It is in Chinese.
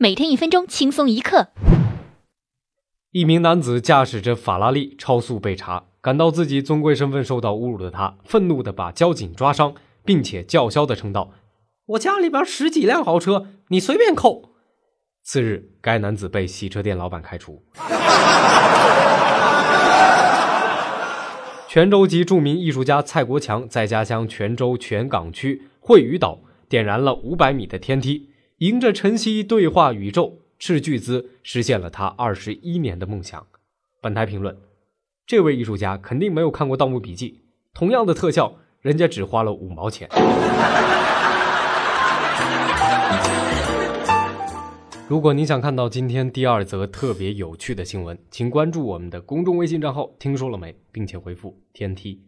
每天一分钟，轻松一刻。一名男子驾驶着法拉利超速被查，感到自己尊贵身份受到侮辱的他，愤怒的把交警抓伤，并且叫嚣的称道：“我家里边十几辆豪车，你随便扣。”次日，该男子被洗车店老板开除。泉州籍著名艺术家蔡国强在家乡泉州泉港区惠屿岛点燃了五百米的天梯。迎着晨曦对话宇宙，斥巨资实现了他二十一年的梦想。本台评论：这位艺术家肯定没有看过《盗墓笔记》，同样的特效，人家只花了五毛钱。如果您想看到今天第二则特别有趣的新闻，请关注我们的公众微信账号“听说了没”，并且回复“天梯”。